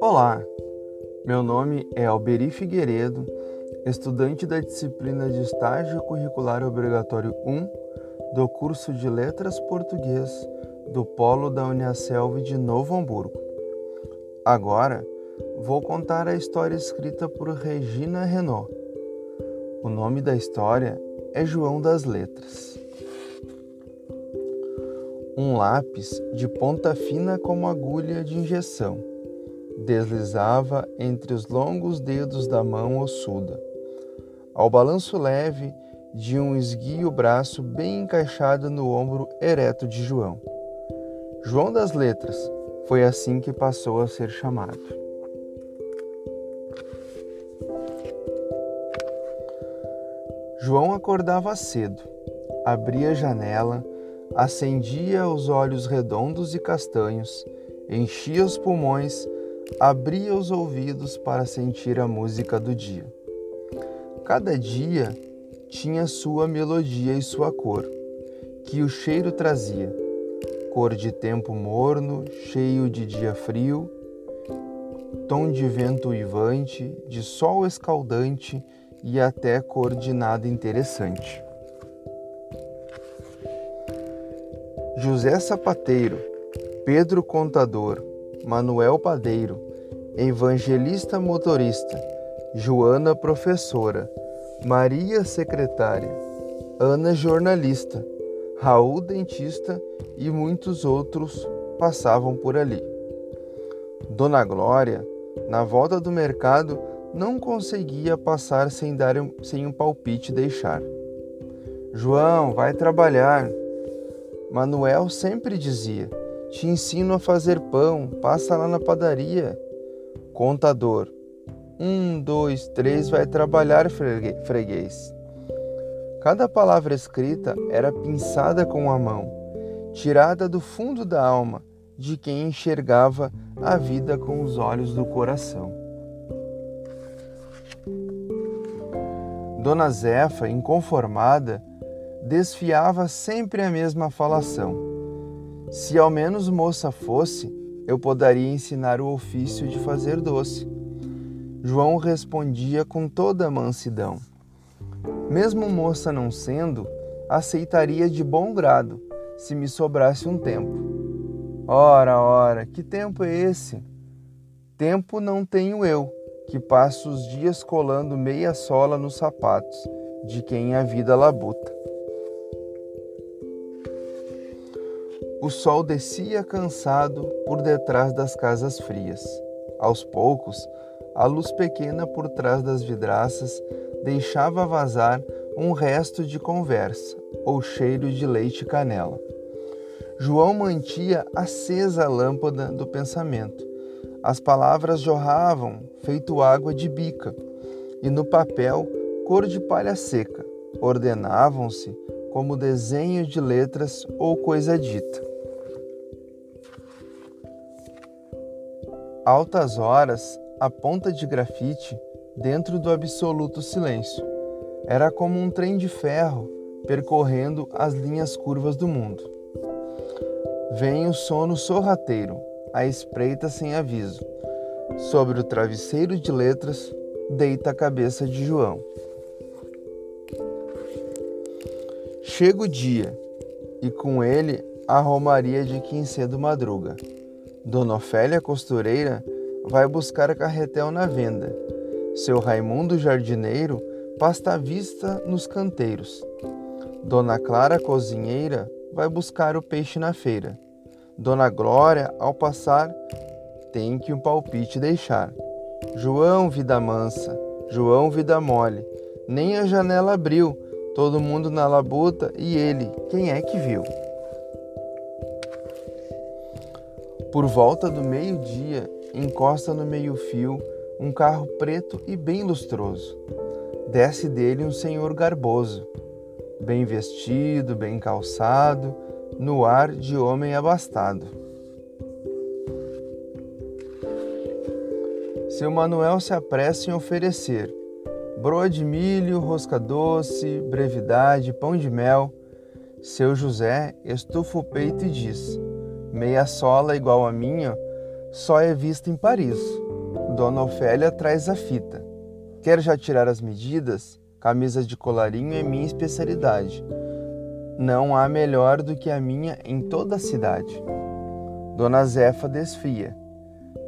Olá, meu nome é Alberi Figueiredo, estudante da disciplina de Estágio Curricular Obrigatório 1 do curso de Letras Português do Polo da Uniaselv de Novo Hamburgo. Agora vou contar a história escrita por Regina Renault. O nome da história é João das Letras. Um lápis de ponta fina como agulha de injeção deslizava entre os longos dedos da mão ossuda. Ao balanço leve de um esguio braço bem encaixado no ombro ereto de João. João das Letras foi assim que passou a ser chamado. João acordava cedo, abria a janela, acendia os olhos redondos e castanhos, enchia os pulmões, abria os ouvidos para sentir a música do dia. Cada dia tinha sua melodia e sua cor, que o cheiro trazia cor de tempo morno, cheio de dia frio, tom de vento uivante, de sol escaldante e até cor de nada interessante. José Sapateiro, Pedro Contador, Manuel Padeiro, Evangelista Motorista, Joana Professora, Maria Secretária, Ana Jornalista, Raul Dentista e muitos outros passavam por ali. Dona Glória, na volta do mercado, não conseguia passar sem dar um, sem um palpite deixar. João, vai trabalhar. Manuel sempre dizia: Te ensino a fazer pão, passa lá na padaria. Contador: Um, dois, três, vai trabalhar, freguês. Cada palavra escrita era pinçada com a mão, tirada do fundo da alma de quem enxergava a vida com os olhos do coração. Dona Zefa, inconformada, desfiava sempre a mesma falação. Se ao menos moça fosse, eu poderia ensinar o ofício de fazer doce. João respondia com toda a mansidão. Mesmo moça não sendo, aceitaria de bom grado, se me sobrasse um tempo. Ora, ora, que tempo é esse? Tempo não tenho eu, que passo os dias colando meia sola nos sapatos, de quem a vida labuta. O sol descia cansado por detrás das casas frias. Aos poucos, a luz pequena por trás das vidraças deixava vazar um resto de conversa ou cheiro de leite e canela. João mantia acesa a lâmpada do pensamento. As palavras jorravam, feito água de bica, e no papel, cor de palha seca, ordenavam-se como desenho de letras ou coisa dita. Altas horas, a ponta de grafite dentro do absoluto silêncio. Era como um trem de ferro percorrendo as linhas curvas do mundo. Vem o sono sorrateiro, a espreita sem aviso. Sobre o travesseiro de letras, deita a cabeça de João. Chega o dia, e com ele a romaria de quem cedo madruga. Dona Ofélia Costureira vai buscar carretel na venda seu Raimundo Jardineiro pasta a vista nos canteiros. Dona Clara Cozinheira vai buscar o peixe na feira. Dona Glória, ao passar, tem que um palpite deixar. João, vida mansa, João, vida mole, nem a janela abriu, todo mundo na labuta e ele, quem é que viu? Por volta do meio-dia, encosta no meio-fio um carro preto e bem lustroso. Desce dele um senhor garboso, bem vestido, bem calçado, no ar de homem abastado. Seu Manuel se apressa em oferecer broa de milho, rosca doce, brevidade, pão de mel. Seu José estufa o peito e diz: Meia sola igual a minha só é vista em Paris. Dona Ofélia traz a fita. Quer já tirar as medidas? Camisa de colarinho é minha especialidade. Não há melhor do que a minha em toda a cidade. Dona Zefa desfia.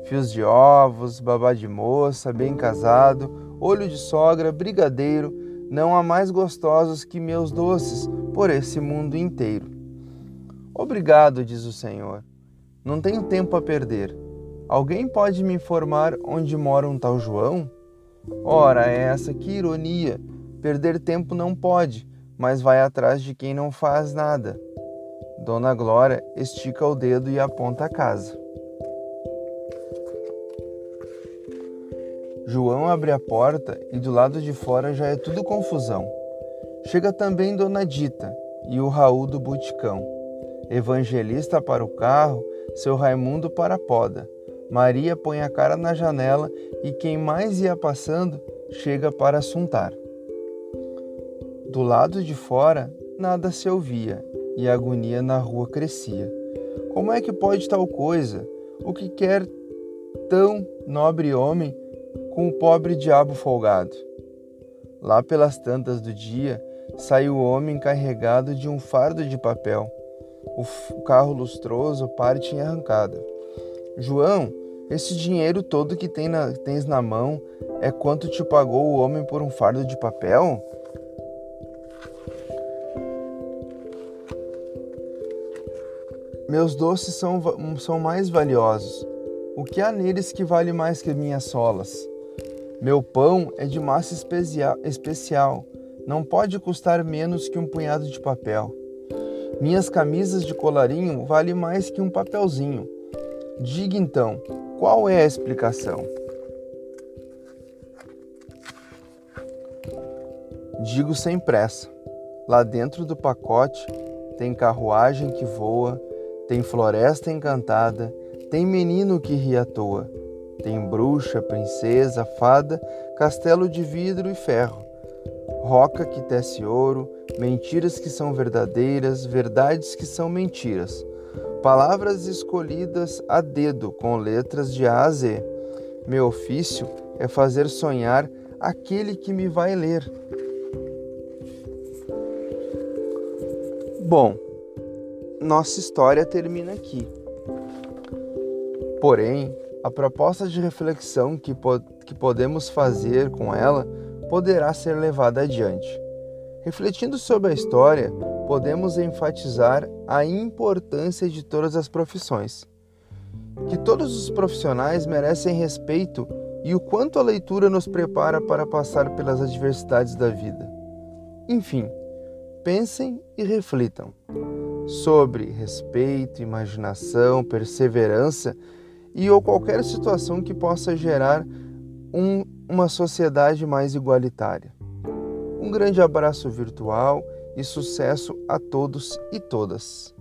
Fios de ovos, babá de moça, bem casado, olho de sogra, brigadeiro, não há mais gostosos que meus doces por esse mundo inteiro. Obrigado, diz o Senhor. Não tenho tempo a perder. Alguém pode me informar onde mora um tal João? Ora, é essa que ironia! Perder tempo não pode, mas vai atrás de quem não faz nada. Dona Glória estica o dedo e aponta a casa. João abre a porta e do lado de fora já é tudo confusão. Chega também Dona Dita e o Raul do Buticão. Evangelista para o carro, seu Raimundo para a poda. Maria põe a cara na janela e quem mais ia passando chega para assuntar. Do lado de fora, nada se ouvia e a agonia na rua crescia. Como é que pode tal coisa? O que quer tão nobre homem com o pobre diabo folgado. Lá pelas tantas do dia, saiu o homem carregado de um fardo de papel. O carro lustroso parte em arrancada. João, esse dinheiro todo que tem na, tens na mão é quanto te pagou o homem por um fardo de papel? Meus doces são, são mais valiosos. O que há neles que vale mais que minhas solas? Meu pão é de massa especial, não pode custar menos que um punhado de papel. Minhas camisas de colarinho valem mais que um papelzinho. Diga então, qual é a explicação? Digo sem pressa. Lá dentro do pacote tem carruagem que voa, tem floresta encantada, tem menino que ri à toa tem bruxa, princesa, fada, castelo de vidro e ferro, roca que tece ouro, mentiras que são verdadeiras, verdades que são mentiras, palavras escolhidas a dedo com letras de A a Z. Meu ofício é fazer sonhar aquele que me vai ler. Bom, nossa história termina aqui. Porém, a proposta de reflexão que, po que podemos fazer com ela poderá ser levada adiante. Refletindo sobre a história, podemos enfatizar a importância de todas as profissões. Que todos os profissionais merecem respeito e o quanto a leitura nos prepara para passar pelas adversidades da vida. Enfim, pensem e reflitam sobre respeito, imaginação, perseverança e ou qualquer situação que possa gerar um, uma sociedade mais igualitária. Um grande abraço virtual e sucesso a todos e todas.